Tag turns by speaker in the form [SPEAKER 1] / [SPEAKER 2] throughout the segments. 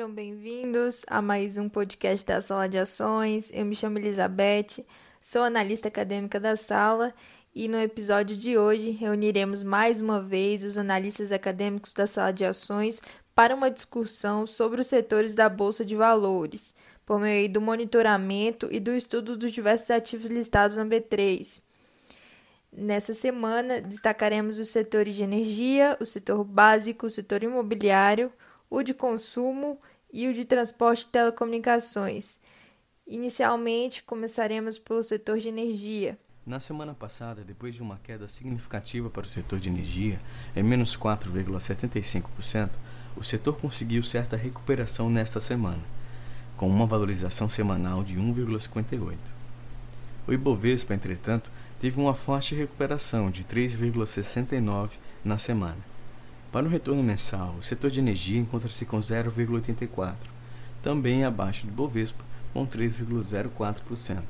[SPEAKER 1] Sejam bem-vindos a mais um podcast da Sala de Ações. Eu me chamo Elizabeth, sou analista acadêmica da sala e no episódio de hoje reuniremos mais uma vez os analistas acadêmicos da Sala de Ações para uma discussão sobre os setores da Bolsa de Valores, por meio do monitoramento e do estudo dos diversos ativos listados na B3. Nessa semana, destacaremos os setores de energia, o setor básico, o setor imobiliário, o de consumo e o de transporte e telecomunicações. Inicialmente, começaremos pelo setor de energia.
[SPEAKER 2] Na semana passada, depois de uma queda significativa para o setor de energia, em menos 4,75%, o setor conseguiu certa recuperação nesta semana, com uma valorização semanal de 1,58. O Ibovespa, entretanto, teve uma forte recuperação de 3,69 na semana para o retorno mensal, o setor de energia encontra-se com 0,84, também abaixo do Bovespa, com 3,04%.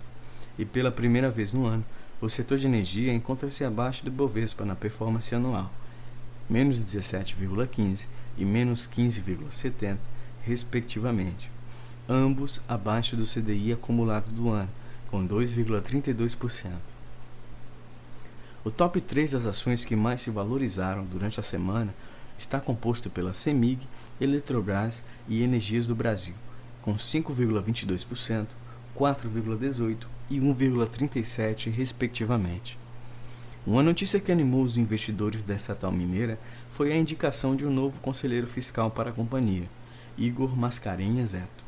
[SPEAKER 2] E pela primeira vez no ano, o setor de energia encontra-se abaixo do Bovespa na performance anual, menos 17,15 e menos 15,70, respectivamente, ambos abaixo do CDI acumulado do ano, com 2,32%. O top 3 das ações que mais se valorizaram durante a semana está composto pela CEMIG, Eletrobras e Energias do Brasil, com 5,22%, 4,18% e 1,37%, respectivamente. Uma notícia que animou os investidores da estatal mineira foi a indicação de um novo conselheiro fiscal para a companhia, Igor Mascarenhas Zeto.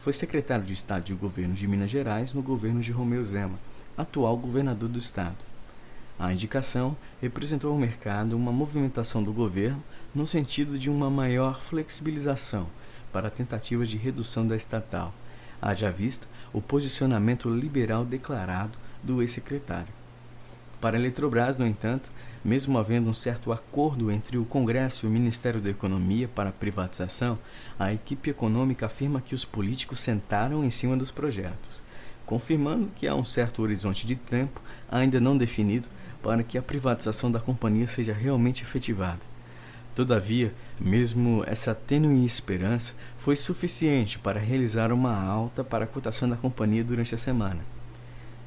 [SPEAKER 2] Foi secretário de Estado de Governo de Minas Gerais no governo de Romeu Zema, atual governador do estado. A indicação representou ao mercado uma movimentação do governo no sentido de uma maior flexibilização para a tentativa de redução da estatal, haja vista o posicionamento liberal declarado do ex-secretário. Para a Eletrobras, no entanto, mesmo havendo um certo acordo entre o Congresso e o Ministério da Economia para a privatização, a equipe econômica afirma que os políticos sentaram em cima dos projetos, confirmando que há um certo horizonte de tempo ainda não definido para que a privatização da companhia seja realmente efetivada. Todavia, mesmo essa tênue esperança foi suficiente para realizar uma alta para a cotação da companhia durante a semana.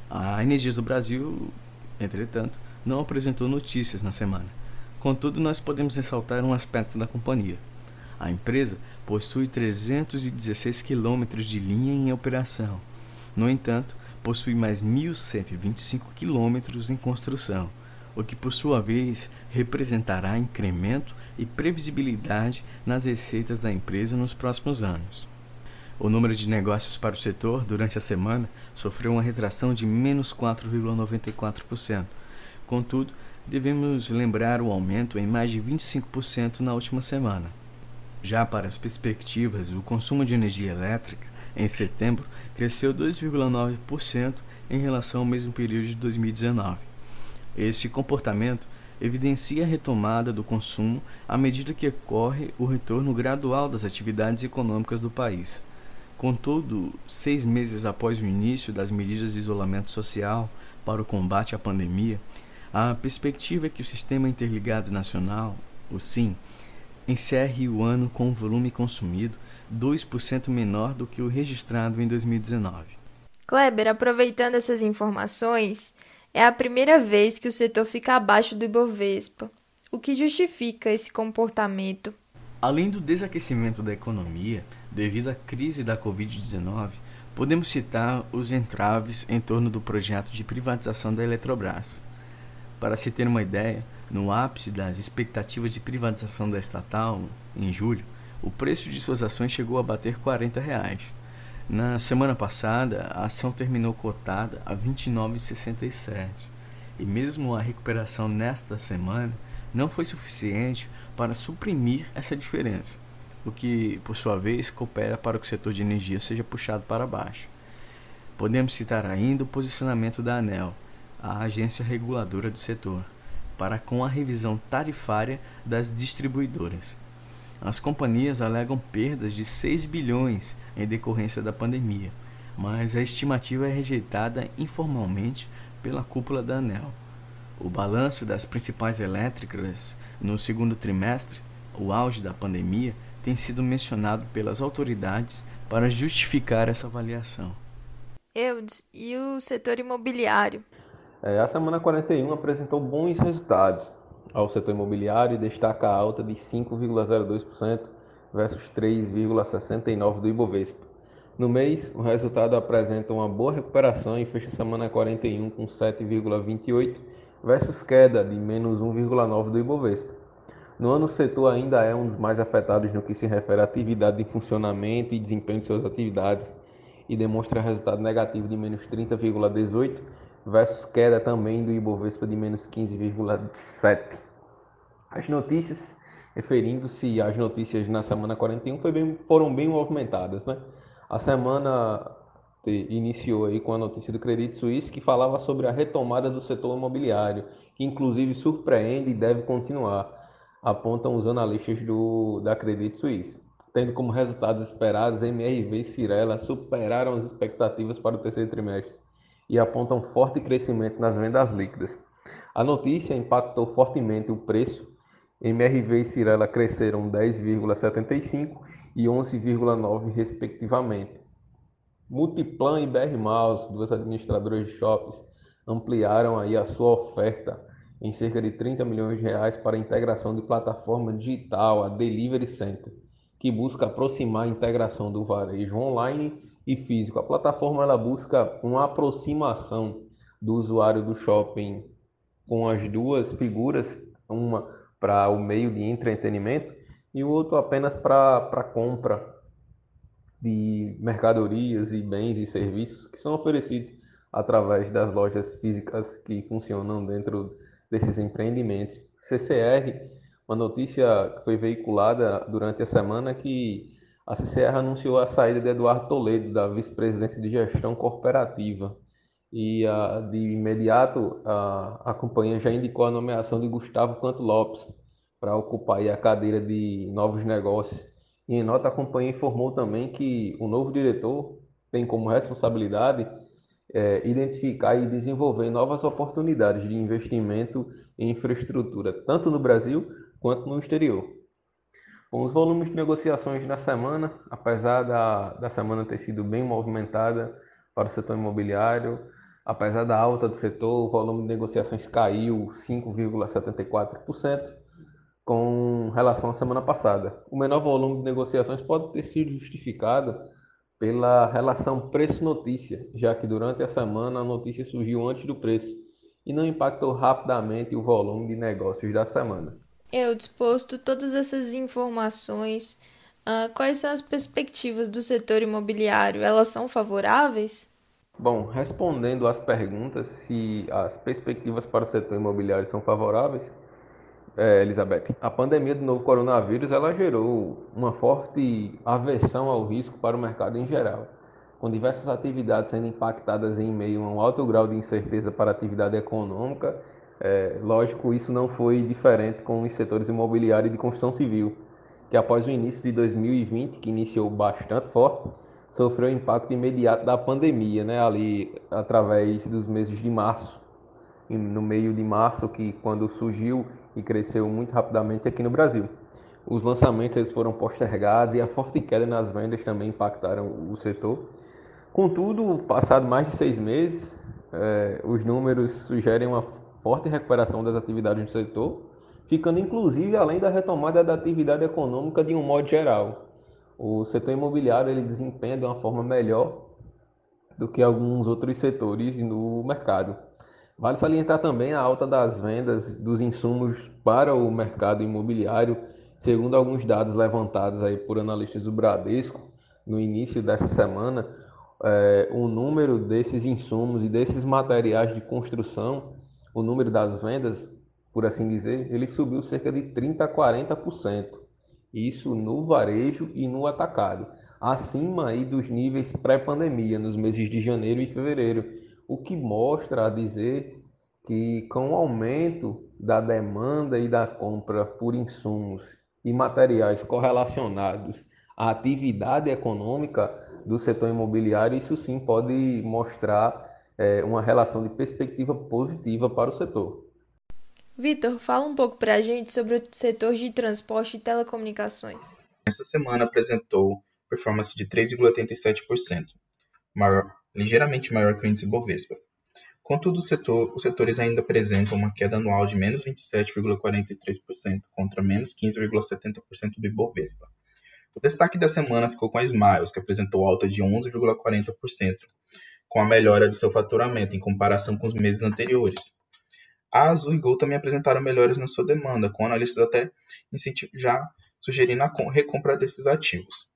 [SPEAKER 2] A Energias do Brasil, entretanto, não apresentou notícias na semana. Contudo, nós podemos ressaltar um aspecto da companhia. A empresa possui 316 quilômetros de linha em operação. No entanto, possui mais 1.125 quilômetros em construção, o que por sua vez representará incremento e previsibilidade nas receitas da empresa nos próximos anos. O número de negócios para o setor durante a semana sofreu uma retração de menos 4,94%. Contudo, devemos lembrar o aumento em mais de 25% na última semana. Já para as perspectivas, o consumo de energia elétrica em setembro, cresceu 2,9% em relação ao mesmo período de 2019. Este comportamento evidencia a retomada do consumo à medida que ocorre o retorno gradual das atividades econômicas do país. Contudo, seis meses após o início das medidas de isolamento social para o combate à pandemia, a perspectiva é que o Sistema Interligado Nacional, o SIM, encerre o ano com um volume consumido 2% menor do que o registrado em 2019.
[SPEAKER 1] Kleber, aproveitando essas informações, é a primeira vez que o setor fica abaixo do Ibovespa. O que justifica esse comportamento?
[SPEAKER 2] Além do desaquecimento da economia devido à crise da Covid-19, podemos citar os entraves em torno do projeto de privatização da Eletrobras. Para se ter uma ideia, no ápice das expectativas de privatização da estatal, em julho, o preço de suas ações chegou a bater 40 reais. Na semana passada, a ação terminou cotada a R$ 29,67. E mesmo a recuperação nesta semana não foi suficiente para suprimir essa diferença, o que, por sua vez, coopera para que o setor de energia seja puxado para baixo. Podemos citar ainda o posicionamento da ANEL, a agência reguladora do setor, para com a revisão tarifária das distribuidoras. As companhias alegam perdas de 6 bilhões em decorrência da pandemia, mas a estimativa é rejeitada informalmente pela cúpula da ANEL. O balanço das principais elétricas no segundo trimestre, o auge da pandemia, tem sido mencionado pelas autoridades para justificar essa avaliação.
[SPEAKER 1] Eudes, e o setor imobiliário?
[SPEAKER 3] É, a semana 41 apresentou bons resultados ao setor imobiliário e destaca a alta de 5,02% versus 3,69% do Ibovespa. No mês, o resultado apresenta uma boa recuperação e fecha a semana 41 com 7,28% versus queda de menos 1,9% do Ibovespa. No ano, o setor ainda é um dos mais afetados no que se refere à atividade de funcionamento e desempenho de suas atividades e demonstra resultado negativo de menos 30,18% versus queda também do Ibovespa de menos 15,7%. As notícias, referindo-se às notícias na semana 41, bem, foram bem movimentadas. Né? A semana iniciou aí com a notícia do Credit Suisse que falava sobre a retomada do setor imobiliário, que inclusive surpreende e deve continuar apontam os analistas do, da Credit Suisse. Tendo como resultados esperados, MRV e Cirela superaram as expectativas para o terceiro trimestre e apontam forte crescimento nas vendas líquidas. A notícia impactou fortemente o preço. MRV e Cirela cresceram 10,75 e 11,9 respectivamente. Multiplan e BR Malls, duas administradoras de shoppings, ampliaram aí a sua oferta em cerca de 30 milhões de reais para a integração de plataforma digital, a Delivery Center, que busca aproximar a integração do varejo online e físico. A plataforma ela busca uma aproximação do usuário do shopping com as duas figuras, uma para o meio de entretenimento e o outro apenas para compra de mercadorias e bens e serviços que são oferecidos através das lojas físicas que funcionam dentro desses empreendimentos. CCR, uma notícia que foi veiculada durante a semana que a CCR anunciou a saída de Eduardo Toledo da vice-presidência de gestão corporativa e a, de imediato a, a companhia já indicou a nomeação de Gustavo Canto Lopes para ocupar a cadeira de novos negócios. E em nota a companhia informou também que o novo diretor tem como responsabilidade é, identificar e desenvolver novas oportunidades de investimento em infraestrutura, tanto no Brasil quanto no exterior. Os volumes de negociações na semana, apesar da, da semana ter sido bem movimentada para o setor imobiliário, apesar da alta do setor, o volume de negociações caiu 5,74% com relação à semana passada. O menor volume de negociações pode ter sido justificado pela relação preço-notícia, já que durante a semana a notícia surgiu antes do preço e não impactou rapidamente o volume de negócios da semana.
[SPEAKER 1] Eu disposto todas essas informações. Uh, quais são as perspectivas do setor imobiliário? Elas são favoráveis?
[SPEAKER 3] Bom, respondendo às perguntas se as perspectivas para o setor imobiliário são favoráveis, é, Elizabeth, a pandemia do novo coronavírus ela gerou uma forte aversão ao risco para o mercado em geral, com diversas atividades sendo impactadas em meio a um alto grau de incerteza para a atividade econômica. É, lógico, isso não foi diferente com os setores imobiliário e de construção civil, que após o início de 2020, que iniciou bastante forte, sofreu impacto imediato da pandemia, né, ali através dos meses de março no meio de março, que quando surgiu e cresceu muito rapidamente aqui no Brasil. Os lançamentos eles foram postergados e a forte queda nas vendas também impactaram o setor. Contudo, passado mais de seis meses, eh, os números sugerem uma forte recuperação das atividades do setor, ficando inclusive além da retomada da atividade econômica de um modo geral. O setor imobiliário ele desempenha de uma forma melhor do que alguns outros setores no mercado. Vale salientar também a alta das vendas dos insumos para o mercado imobiliário, segundo alguns dados levantados aí por analistas do Bradesco no início dessa semana, é, o número desses insumos e desses materiais de construção, o número das vendas, por assim dizer, ele subiu cerca de 30 a 40%. Isso no varejo e no atacado, acima aí dos níveis pré-pandemia, nos meses de janeiro e fevereiro o que mostra a dizer que com o aumento da demanda e da compra por insumos e materiais correlacionados à atividade econômica do setor imobiliário, isso sim pode mostrar é, uma relação de perspectiva positiva para o setor.
[SPEAKER 1] Vitor, fala um pouco para a gente sobre o setor de transporte e telecomunicações.
[SPEAKER 4] essa semana apresentou performance de 3,87%, maior, ligeiramente maior que o índice Bovespa. Contudo, setor, os setores ainda apresentam uma queda anual de menos 27,43% contra menos 15,70% do Ibovespa. O destaque da semana ficou com a Smiles, que apresentou alta de 11,40%, com a melhora de seu faturamento em comparação com os meses anteriores. A Azul e Gol também apresentaram melhoras na sua demanda, com analistas até já sugerindo a recompra desses ativos.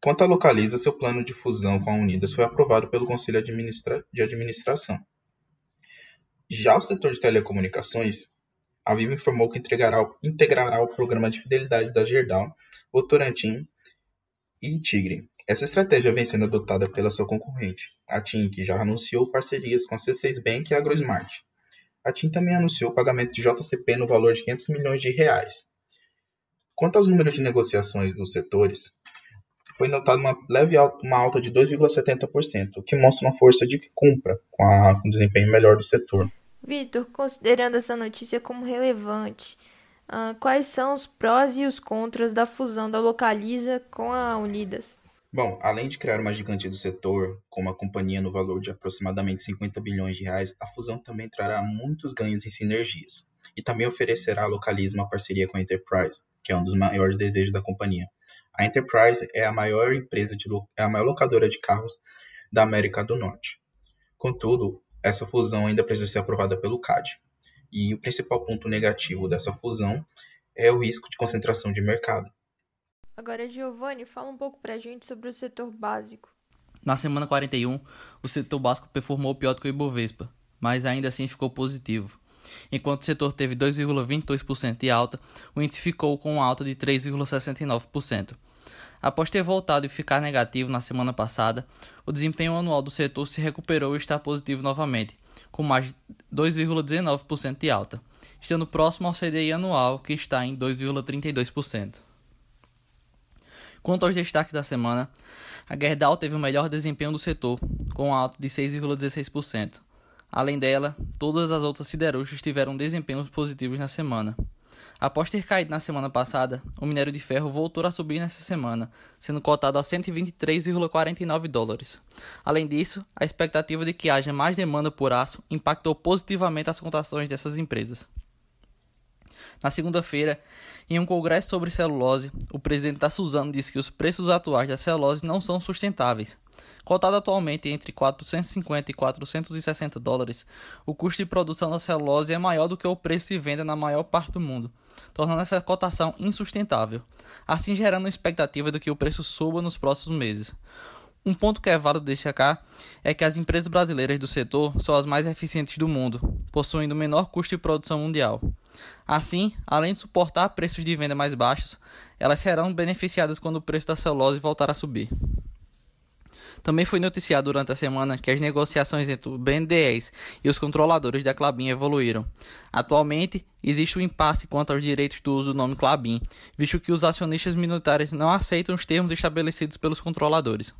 [SPEAKER 4] Quanto à Localiza, seu plano de fusão com a Unidas foi aprovado pelo Conselho de Administração. Já o setor de telecomunicações, a Vivo informou que integrará o programa de fidelidade da Gerdau, Votorantim e Tigre. Essa estratégia vem sendo adotada pela sua concorrente, a TIM, que já anunciou parcerias com a C6 Bank e a AgroSmart. A TIM também anunciou o pagamento de JCP no valor de 500 milhões de reais. Quanto aos números de negociações dos setores, foi notada uma leve alta, uma alta de 2,70%, o que mostra uma força de compra com, a, com o desempenho melhor do setor.
[SPEAKER 1] Vitor, considerando essa notícia como relevante, uh, quais são os prós e os contras da fusão da Localiza com a Unidas?
[SPEAKER 4] Bom, além de criar uma gigante do setor, com uma companhia no valor de aproximadamente 50 bilhões de reais, a fusão também trará muitos ganhos em sinergias e também oferecerá à parceria com a Enterprise, que é um dos maiores desejos da companhia. A Enterprise é a maior empresa de, é a maior locadora de carros da América do Norte. Contudo, essa fusão ainda precisa ser aprovada pelo CAD. E o principal ponto negativo dessa fusão é o risco de concentração de mercado.
[SPEAKER 1] Agora, Giovanni, fala um pouco para a gente sobre o setor básico.
[SPEAKER 5] Na semana 41, o setor básico performou pior do que o Ibovespa, mas ainda assim ficou positivo. Enquanto o setor teve 2,22% de alta, o índice ficou com uma alta de 3,69%. Após ter voltado e ficar negativo na semana passada, o desempenho anual do setor se recuperou e está positivo novamente, com mais de 2,19% de alta, estando próximo ao CDI anual, que está em 2,32%. Quanto aos destaques da semana, a Gerdau teve o melhor desempenho do setor, com uma alta de 6,16%. Além dela, todas as outras siderúrgicas tiveram desempenhos positivos na semana. Após ter caído na semana passada, o minério de ferro voltou a subir nessa semana, sendo cotado a 123,49 dólares. Além disso, a expectativa de que haja mais demanda por aço impactou positivamente as cotações dessas empresas. Na segunda-feira, em um congresso sobre celulose, o presidente da Suzano disse que os preços atuais da celulose não são sustentáveis. Cotado atualmente entre 450 e 460 dólares, o custo de produção da celulose é maior do que o preço de venda na maior parte do mundo, tornando essa cotação insustentável, assim gerando a expectativa de que o preço suba nos próximos meses. Um ponto que é válido destacar é que as empresas brasileiras do setor são as mais eficientes do mundo, possuindo o menor custo de produção mundial. Assim, além de suportar preços de venda mais baixos, elas serão beneficiadas quando o preço da celulose voltar a subir. Também foi noticiado durante a semana que as negociações entre o BNDES e os controladores da Clabin evoluíram. Atualmente, existe um impasse quanto aos direitos do uso do nome Clabin, visto que os acionistas minoritários não aceitam os termos estabelecidos pelos controladores.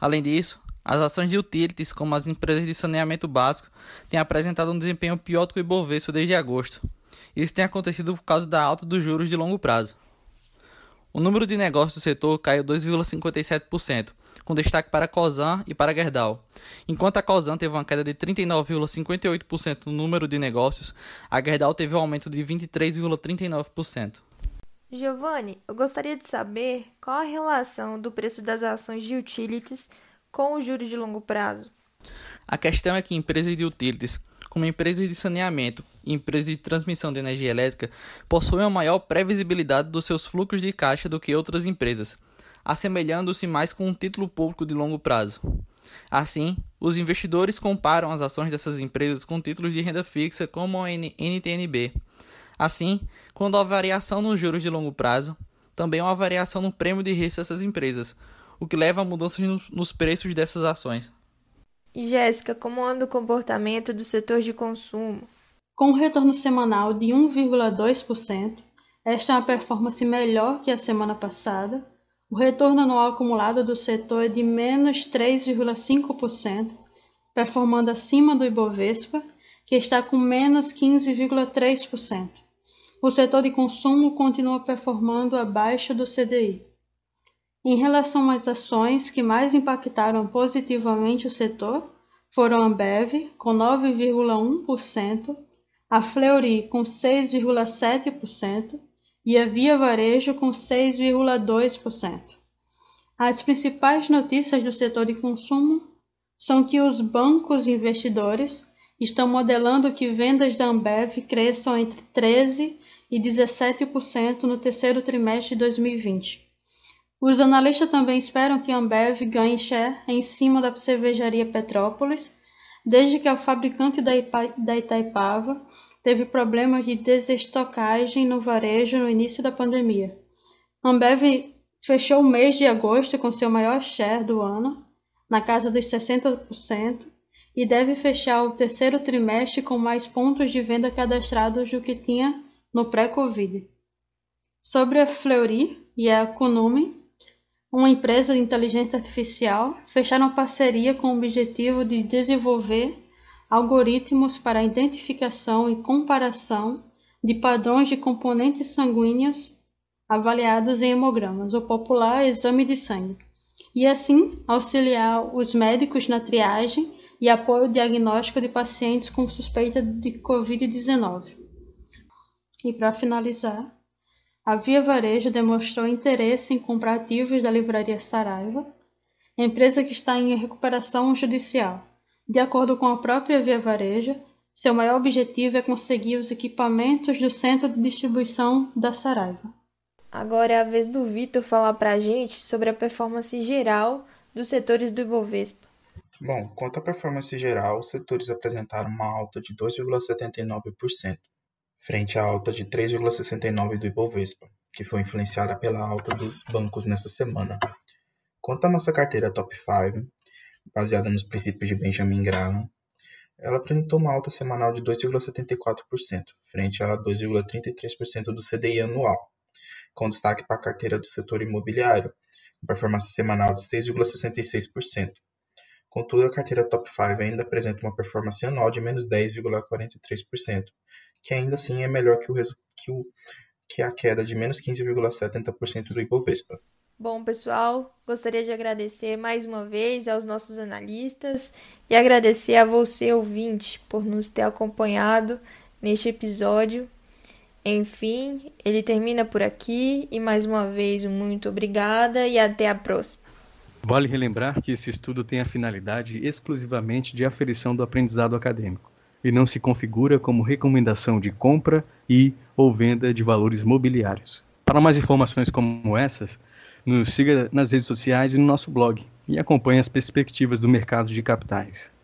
[SPEAKER 5] Além disso, as ações de utilities, como as empresas de saneamento básico, têm apresentado um desempenho pior do que o Ibovespa desde agosto. Isso tem acontecido por causa da alta dos juros de longo prazo. O número de negócios do setor caiu 2,57%, com destaque para a COSAN e para a Gerdau. Enquanto a COSAN teve uma queda de 39,58% no número de negócios, a Gerdau teve um aumento de 23,39%.
[SPEAKER 1] Giovanni, eu gostaria de saber qual a relação do preço das ações de utilities com os juros de longo prazo.
[SPEAKER 5] A questão é que empresas de utilities, como empresas de saneamento e empresas de transmissão de energia elétrica, possuem uma maior previsibilidade dos seus fluxos de caixa do que outras empresas, assemelhando-se mais com um título público de longo prazo. Assim, os investidores comparam as ações dessas empresas com títulos de renda fixa como a NTNB. Assim, quando há variação nos juros de longo prazo, também há variação no prêmio de risco dessas empresas, o que leva a mudanças nos preços dessas ações.
[SPEAKER 1] E Jéssica, como anda o comportamento do setor de consumo?
[SPEAKER 6] Com um retorno semanal de 1,2%, esta é uma performance melhor que a semana passada o retorno anual acumulado do setor é de menos 3,5%, performando acima do Ibovespa, que está com menos 15,3%. o setor de consumo continua performando abaixo do CDI. Em relação às ações que mais impactaram positivamente o setor, foram a Ambev, com 9,1%, a Fleury, com 6,7% e a Via Varejo, com 6,2%. As principais notícias do setor de consumo são que os bancos investidores estão modelando que vendas da Ambev cresçam entre 13% e 17% no terceiro trimestre de 2020. Os analistas também esperam que Ambev ganhe share em cima da cervejaria Petrópolis, desde que a fabricante da, da Itaipava teve problemas de desestocagem no varejo no início da pandemia. Ambev fechou o mês de agosto com seu maior share do ano, na casa dos 60%, e deve fechar o terceiro trimestre com mais pontos de venda cadastrados do que tinha no pré-Covid. Sobre a Fleury e a Kunume, uma empresa de inteligência artificial, fecharam parceria com o objetivo de desenvolver algoritmos para a identificação e comparação de padrões de componentes sanguíneos avaliados em hemogramas, o popular exame de sangue, e assim auxiliar os médicos na triagem e apoio diagnóstico de pacientes com suspeita de Covid-19. E para finalizar, a Via Varejo demonstrou interesse em comprar ativos da livraria Saraiva, empresa que está em recuperação judicial. De acordo com a própria Via Varejo, seu maior objetivo é conseguir os equipamentos do centro de distribuição da Saraiva.
[SPEAKER 1] Agora é a vez do Vitor falar para a gente sobre a performance geral dos setores do Ibovespa.
[SPEAKER 4] Bom, quanto à performance geral, os setores apresentaram uma alta de 2,79%, frente à alta de 3,69% do Ibovespa, que foi influenciada pela alta dos bancos nessa semana. Quanto à nossa carteira Top 5, baseada nos princípios de Benjamin Graham, ela apresentou uma alta semanal de 2,74%, frente a 2,33% do CDI anual, com destaque para a carteira do setor imobiliário, com performance semanal de 6,66%, Contudo, a carteira Top 5 ainda apresenta uma performance anual de menos 10,43%, que ainda assim é melhor que, o, que, o, que a queda de menos 15,70% do Ibovespa.
[SPEAKER 1] Bom, pessoal, gostaria de agradecer mais uma vez aos nossos analistas e agradecer a você, ouvinte, por nos ter acompanhado neste episódio. Enfim, ele termina por aqui e mais uma vez muito obrigada e até a próxima.
[SPEAKER 2] Vale relembrar que esse estudo tem a finalidade exclusivamente de aferição do aprendizado acadêmico e não se configura como recomendação de compra e ou venda de valores mobiliários. Para mais informações como essas, nos siga nas redes sociais e no nosso blog e acompanhe as perspectivas do mercado de capitais.